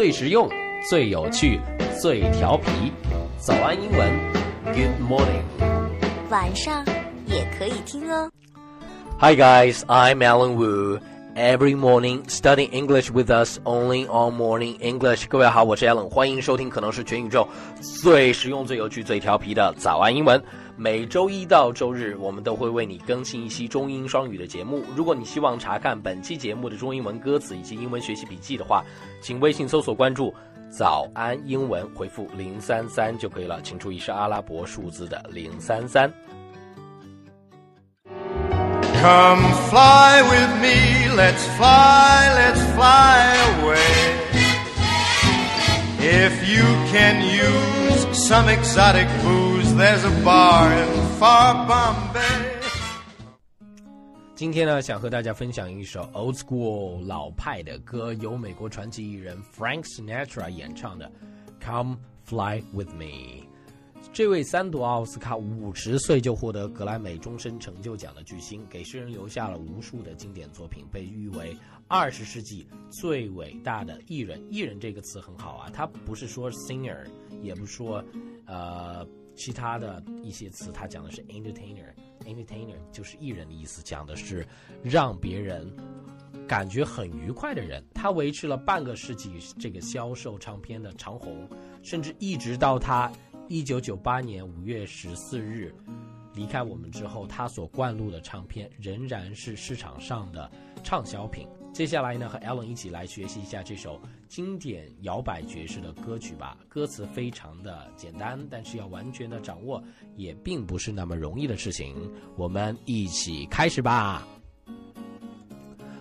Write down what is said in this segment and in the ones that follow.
最实用、最有趣、最调皮。早安英文，Good morning。晚上也可以听哦。Hi guys, I'm Alan Wu. Every morning, study English with us only on Morning English. 各位好，我是 Alan，欢迎收听可能是全宇宙最实用、最有趣、最调皮的早安英文。每周一到周日，我们都会为你更新一期中英双语的节目。如果你希望查看本期节目的中英文歌词以及英文学习笔记的话，请微信搜索关注“早安英文”，回复零三三就可以了。请注意是阿拉伯数字的零三三。Come fly with me, let's fly, let's fly away. If you can use some exotic booze, there's a bar in far Bombay. 今天呢，想和大家分享一首 old school 老派的歌，由美国传奇艺人 Frank Sinatra 演唱的《Come Fly with Me》。这位三夺奥斯卡、五十岁就获得格莱美终身成就奖的巨星，给世人留下了无数的经典作品，被誉为二十世纪最伟大的艺人。艺人这个词很好啊，他不是说 singer，也不是说呃其他的一些词，它讲的是 entertainer。entertainer 就是艺人的意思，讲的是让别人感觉很愉快的人。他维持了半个世纪这个销售唱片的长红，甚至一直到他一九九八年五月十四日离开我们之后，他所灌录的唱片仍然是市场上的畅销品。接下来呢，和 Alan 一起来学习一下这首经典摇摆爵士的歌曲吧。歌词非常的简单，但是要完全的掌握也并不是那么容易的事情。我们一起开始吧。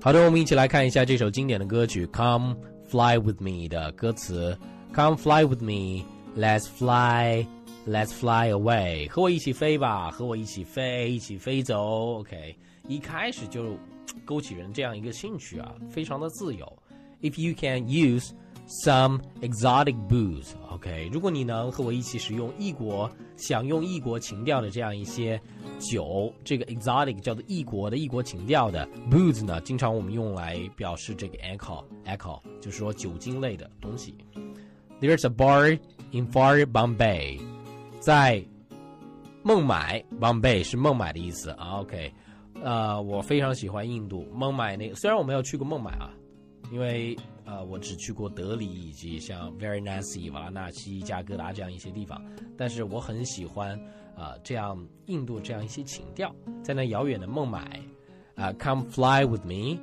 好的，我们一起来看一下这首经典的歌曲《Come Fly with Me》的歌词。Come fly with me, let's fly, let's fly away。和我一起飞吧，和我一起飞，一起飞走。OK，一开始就勾起人这样一个兴趣啊，非常的自由。If you can use some exotic booze，OK，、如果你能和我一起使用异国享用异国情调的这样一些酒，这个 exotic 叫做异国的异国情调的 booze 呢，经常我们用来表示这个 alcohol，alcohol 就是说酒精类的东西。There's a bar in far Bombay，在孟买，Bombay 是孟买的意思。OK，呃，我非常喜欢印度孟买那，虽然我没有去过孟买啊，因为呃我只去过德里以及像 Varanasi、瓦拉纳西、加格达这样一些地方，但是我很喜欢啊、呃、这样印度这样一些情调，在那遥远的孟买啊、c o m e fly with me。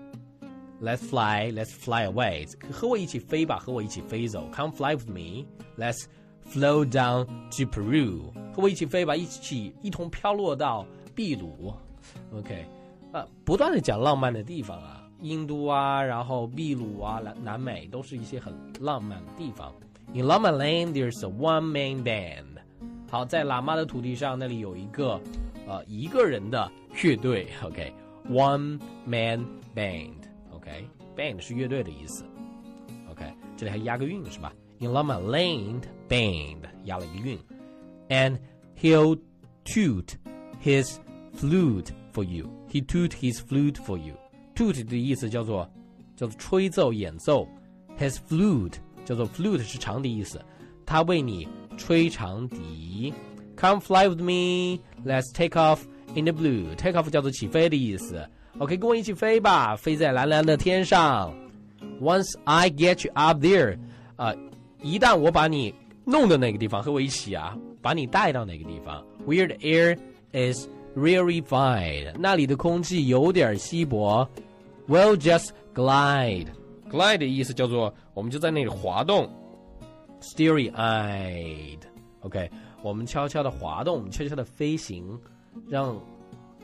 Let's fly, let's fly away. 和我一起飞吧，和我一起飞走。Come fly with me. Let's flow down to Peru. 和我一起飞吧，一起一同飘落到秘鲁。OK，呃，不断的讲浪漫的地方啊，印度啊，然后秘鲁啊，南南美都是一些很浪漫的地方。In Lama Land, there's a one-man band. 好，在喇嘛的土地上，那里有一个呃一个人的乐队。OK，one、man band。OK，band、是乐队的意思。OK，这里还押个韵是吧？In Lama Land band 押了一个韵，and he'll toot his flute for you. He toot his flute for you. Toot 的意思叫做叫做吹奏演奏，his flute 叫做 flute 是长笛意思，他为你吹长笛。Come fly with me, let's take off in the blue. Take off 叫做起飞的意思。OK，跟我一起飞吧，飞在蓝蓝的天上。Once I get you up there，呃，一旦我把你弄到那个地方，和我一起啊，把你带到那个地方。Where the air is rarefied，那里的空气有点稀薄。We'll just glide。glide 的意思叫做我们就在那里滑动。Starry-eyed。OK，我们悄悄的滑动，我们悄悄的飞行，让。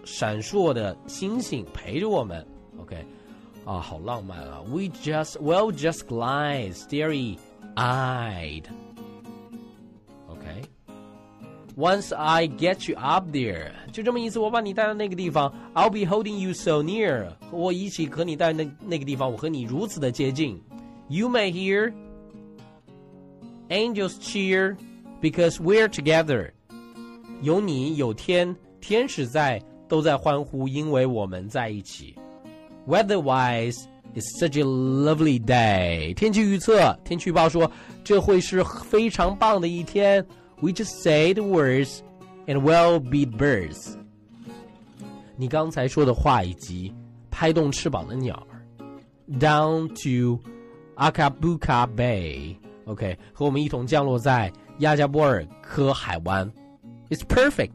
闪烁的星星陪着我们，OK，啊，好浪漫啊！We just will just glide, starry-eyed. OK. Once I get you up there，就这么意思，我把你带到那个地方，I'll be holding you so near，和我一起和你带那那个地方，我和你如此的接近。You may hear angels cheer because we're together。有你，有天，天使在。都在欢呼，因为我们在一起。Weatherwise, It's such a lovely day。天气预测，天气预报说这会是非常棒的一天。 we just say the words and well be birds。你刚才说的话以及拍动翅膀的鸟儿，down to Acapulco Bay，OK，、okay, 和我们一同降落在亚加波尔科海湾。It's perfect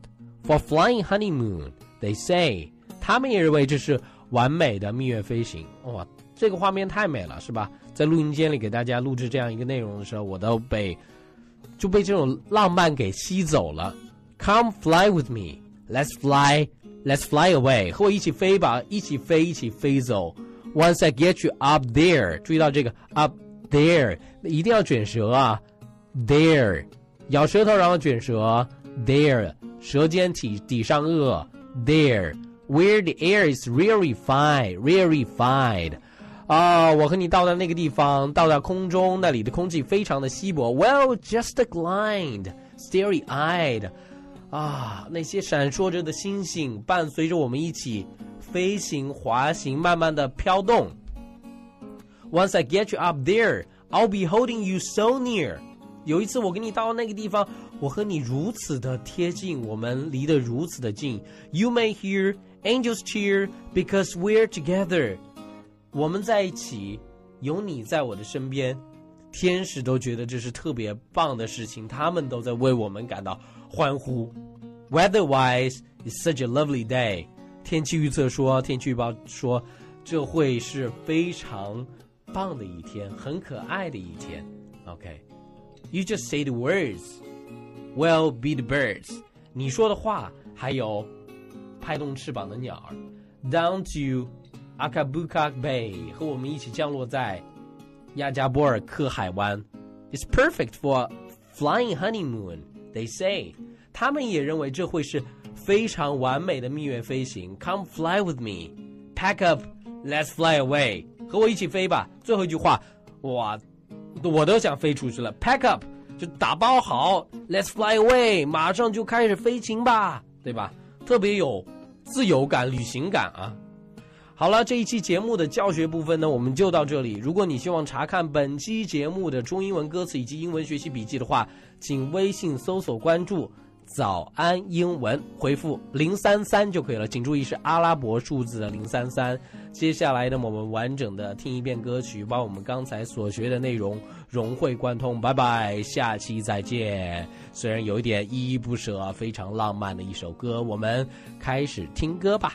for flying honeymoon，they say。他们也认为这是完美的蜜月飞行。哇，这个画面太美了，是吧？在录音间里给大家录制这样一个内容的时候，我都被就被这种浪漫给吸走了。Come fly with me, let's fly, let's fly away，和我一起飞吧，一起飞，一起飞走。Once I get you up there，注意到这个 up there，一定要卷舌啊，there，咬舌头然后卷舌，there，舌尖抵抵上颚，there，where the air is really fine, 啊，我和你到达那个地方，到达空中，那里的空气非常的稀薄。Well, just a glide, starry-eyed。啊，那些闪烁着的星星，伴随着我们一起飞行、滑行，慢慢的飘动。Once I get you up there, I'll be holding you so near。有一次我跟你到那个地方，我和你如此的贴近，我们离得如此的近。You may hear angels cheer because we're together。我们在一起，有你在我的身边，天使都觉得这是特别棒的事情，他们都在为我们感到欢呼。Weather-wise, it's such a lovely day。天气预测说，天气预报说，这会是非常棒的一天，很可爱的一天。OK，you、okay. just say the words, well be the birds。你说的话，还有拍动翅膀的鸟儿，down to。 Acapulco Bay 和我们一起降落在亚加波尔克海湾。It's perfect for flying honeymoon. They say，他们也认为这会是非常完美的蜜月飞行。Come fly with me, pack up, let's fly away。和我一起飞吧。最后一句话，哇，我都想飞出去了。Pack up 就打包好，let's fly away，马上就开始飞行吧，对吧？特别有自由感、旅行感啊。好了，这一期节目的教学部分呢，我们就到这里。如果你希望查看本期节目的中英文歌词以及英文学习笔记的话，请微信搜索关注“早安英文”，回复零三三就可以了。请注意是阿拉伯数字的零三三。接下来呢，我们完整的听一遍歌曲，把我们刚才所学的内容融会贯通。拜拜，下期再见。虽然有一点依依不舍，非常浪漫的一首歌，我们开始听歌吧。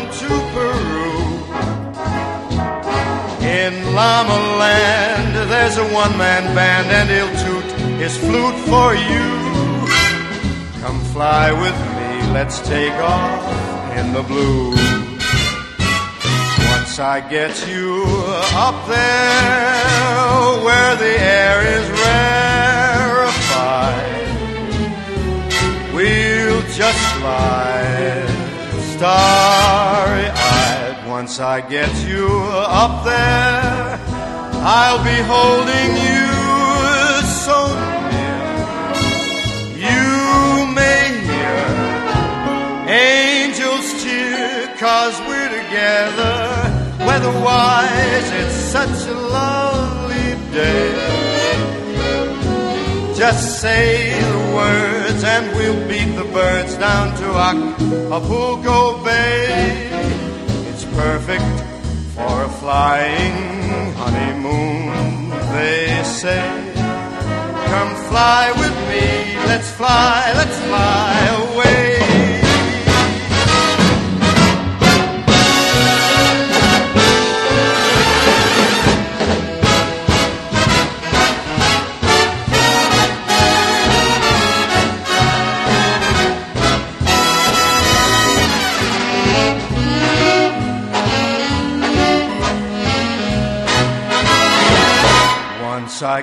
there's a one man band, and he'll toot his flute for you. Come fly with me, let's take off in the blue. Once I get you up there where the air is rarefied, we'll just slide starry eyed once I get you up there, I'll be holding you so near. You may hear angels cheer, cause we're together. Weatherwise, it's such a lovely day. Just say the words and we'll beat the birds down to Acapulco Bay It's perfect for a flying honeymoon, they say. Come fly with me, let's fly, let's fly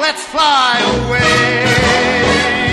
Let's fly away.